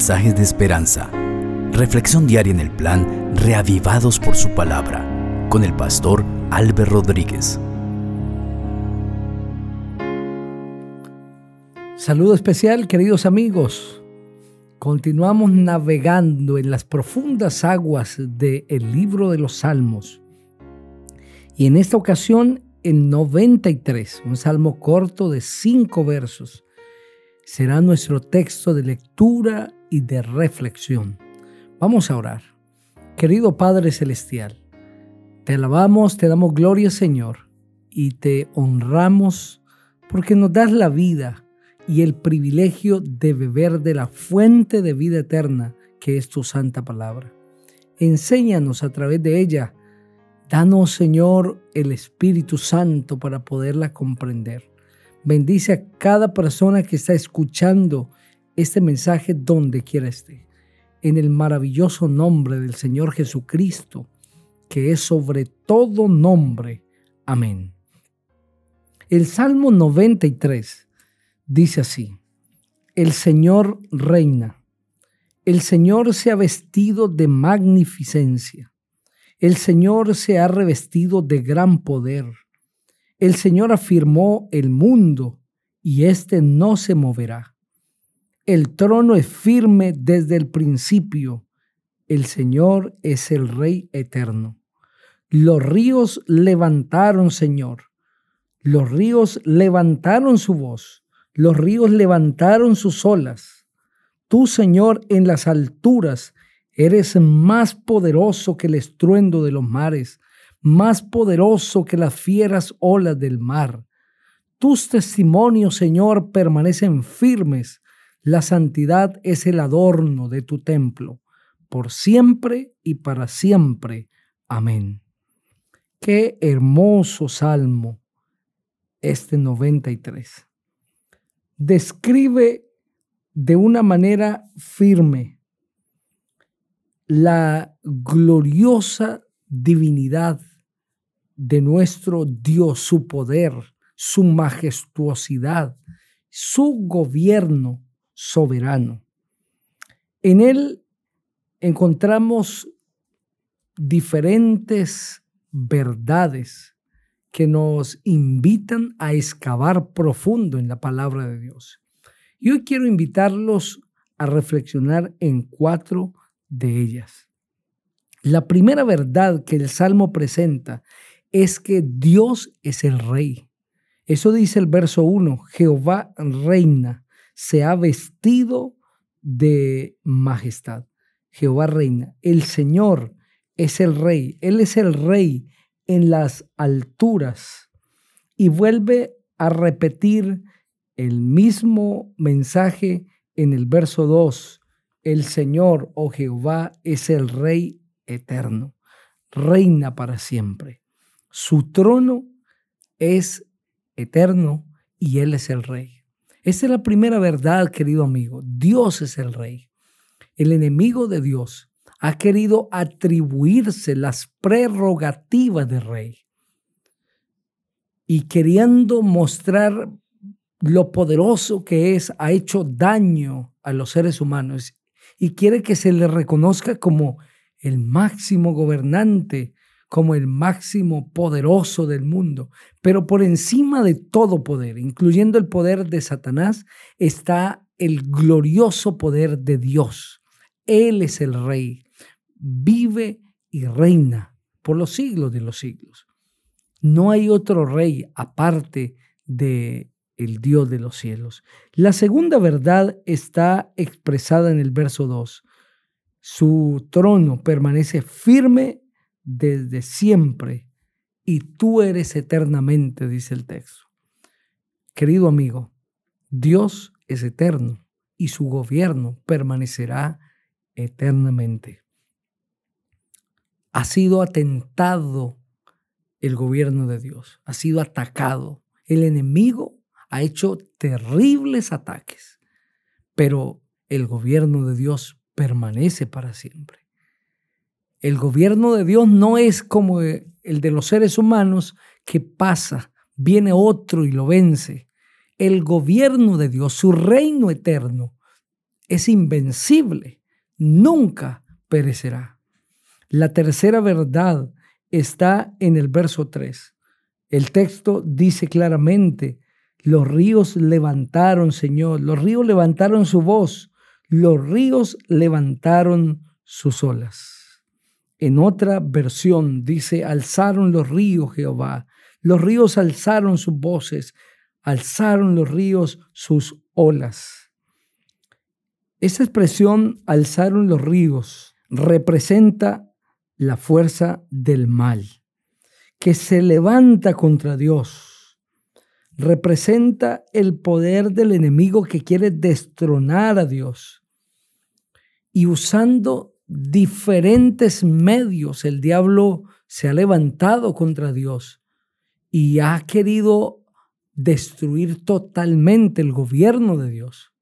mensajes de esperanza. Reflexión diaria en el plan Reavivados por su palabra con el pastor Álvaro Rodríguez. Saludo especial, queridos amigos. Continuamos navegando en las profundas aguas del libro de los Salmos. Y en esta ocasión, el 93, un salmo corto de cinco versos, será nuestro texto de lectura y de reflexión. Vamos a orar. Querido Padre Celestial, te alabamos, te damos gloria, Señor, y te honramos porque nos das la vida y el privilegio de beber de la fuente de vida eterna que es tu santa palabra. Enséñanos a través de ella. Danos, Señor, el Espíritu Santo para poderla comprender. Bendice a cada persona que está escuchando este mensaje donde quiera esté. En el maravilloso nombre del Señor Jesucristo, que es sobre todo nombre. Amén. El Salmo 93 dice así, el Señor reina, el Señor se ha vestido de magnificencia, el Señor se ha revestido de gran poder, el Señor afirmó el mundo y éste no se moverá. El trono es firme desde el principio, el Señor es el Rey eterno. Los ríos levantaron, Señor, los ríos levantaron su voz los ríos levantaron sus olas. Tú, Señor, en las alturas, eres más poderoso que el estruendo de los mares, más poderoso que las fieras olas del mar. Tus testimonios, Señor, permanecen firmes. La santidad es el adorno de tu templo, por siempre y para siempre. Amén. Qué hermoso salmo este 93 describe de una manera firme la gloriosa divinidad de nuestro Dios, su poder, su majestuosidad, su gobierno soberano. En él encontramos diferentes verdades que nos invitan a excavar profundo en la palabra de Dios. Y hoy quiero invitarlos a reflexionar en cuatro de ellas. La primera verdad que el Salmo presenta es que Dios es el Rey. Eso dice el verso 1, Jehová reina, se ha vestido de majestad. Jehová reina, el Señor es el Rey, Él es el Rey en las alturas y vuelve a repetir el mismo mensaje en el verso 2. El Señor, oh Jehová, es el Rey eterno, reina para siempre. Su trono es eterno y Él es el Rey. Esa es la primera verdad, querido amigo. Dios es el Rey. El enemigo de Dios ha querido atribuirse las prerrogativas de rey y queriendo mostrar lo poderoso que es, ha hecho daño a los seres humanos y quiere que se le reconozca como el máximo gobernante, como el máximo poderoso del mundo. Pero por encima de todo poder, incluyendo el poder de Satanás, está el glorioso poder de Dios. Él es el rey vive y reina por los siglos de los siglos. No hay otro rey aparte de el Dios de los cielos. La segunda verdad está expresada en el verso 2. Su trono permanece firme desde siempre y tú eres eternamente, dice el texto. Querido amigo, Dios es eterno y su gobierno permanecerá eternamente ha sido atentado el gobierno de Dios, ha sido atacado. El enemigo ha hecho terribles ataques, pero el gobierno de Dios permanece para siempre. El gobierno de Dios no es como el de los seres humanos que pasa, viene otro y lo vence. El gobierno de Dios, su reino eterno, es invencible, nunca perecerá. La tercera verdad está en el verso 3. El texto dice claramente, los ríos levantaron, Señor, los ríos levantaron su voz, los ríos levantaron sus olas. En otra versión dice, alzaron los ríos, Jehová, los ríos alzaron sus voces, alzaron los ríos sus olas. Esa expresión, alzaron los ríos, representa la fuerza del mal, que se levanta contra Dios. Representa el poder del enemigo que quiere destronar a Dios. Y usando diferentes medios, el diablo se ha levantado contra Dios y ha querido destruir totalmente el gobierno de Dios.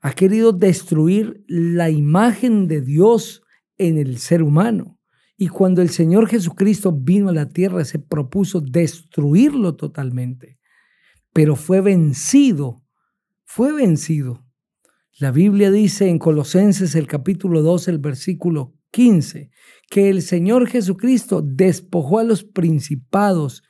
Ha querido destruir la imagen de Dios en el ser humano. Y cuando el Señor Jesucristo vino a la tierra, se propuso destruirlo totalmente. Pero fue vencido, fue vencido. La Biblia dice en Colosenses el capítulo 2, el versículo 15, que el Señor Jesucristo despojó a los principados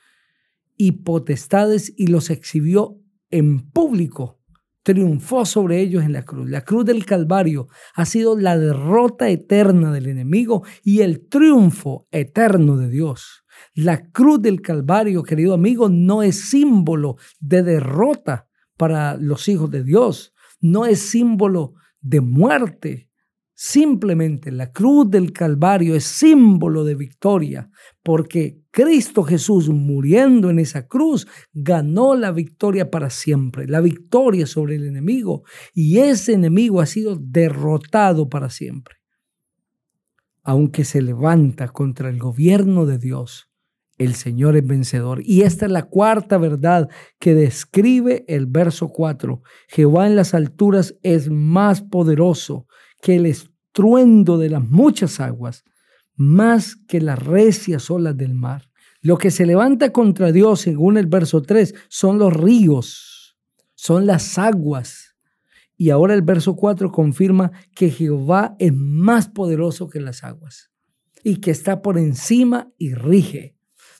y potestades y los exhibió en público triunfó sobre ellos en la cruz. La cruz del Calvario ha sido la derrota eterna del enemigo y el triunfo eterno de Dios. La cruz del Calvario, querido amigo, no es símbolo de derrota para los hijos de Dios, no es símbolo de muerte, Simplemente la cruz del Calvario es símbolo de victoria, porque Cristo Jesús muriendo en esa cruz ganó la victoria para siempre, la victoria sobre el enemigo, y ese enemigo ha sido derrotado para siempre. Aunque se levanta contra el gobierno de Dios, el Señor es vencedor. Y esta es la cuarta verdad que describe el verso 4. Jehová en las alturas es más poderoso que el estruendo de las muchas aguas, más que las recias olas del mar. Lo que se levanta contra Dios, según el verso 3, son los ríos, son las aguas. Y ahora el verso 4 confirma que Jehová es más poderoso que las aguas y que está por encima y rige.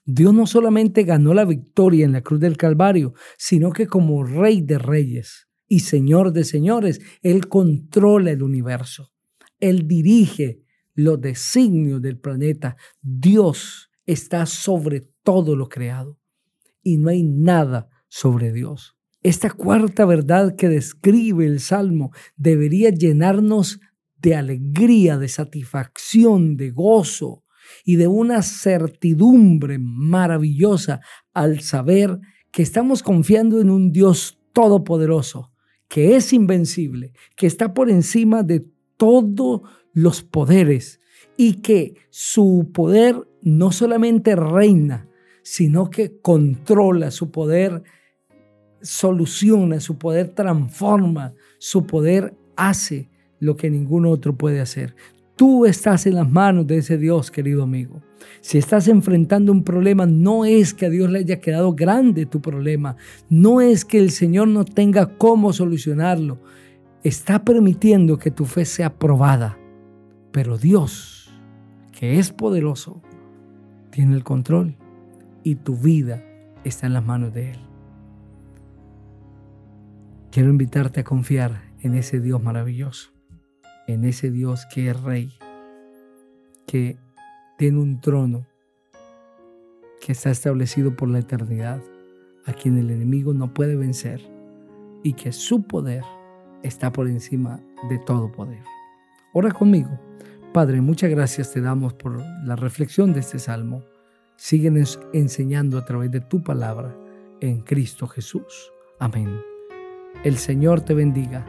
Dios no solamente ganó la victoria en la cruz del Calvario, sino que como rey de reyes y señor de señores, Él controla el universo. Él dirige los designios del planeta. Dios está sobre todo lo creado y no hay nada sobre Dios. Esta cuarta verdad que describe el Salmo debería llenarnos de alegría, de satisfacción, de gozo y de una certidumbre maravillosa al saber que estamos confiando en un Dios todopoderoso, que es invencible, que está por encima de todos los poderes y que su poder no solamente reina, sino que controla su poder, soluciona, su poder transforma, su poder hace lo que ningún otro puede hacer. Tú estás en las manos de ese Dios, querido amigo. Si estás enfrentando un problema, no es que a Dios le haya quedado grande tu problema, no es que el Señor no tenga cómo solucionarlo, está permitiendo que tu fe sea probada. Pero Dios, que es poderoso, tiene el control y tu vida está en las manos de Él. Quiero invitarte a confiar en ese Dios maravilloso, en ese Dios que es rey, que tiene un trono que está establecido por la eternidad, a quien el enemigo no puede vencer y que su poder está por encima de todo poder. Ora conmigo. Padre, muchas gracias te damos por la reflexión de este salmo. Síguenos enseñando a través de tu palabra en Cristo Jesús. Amén. El Señor te bendiga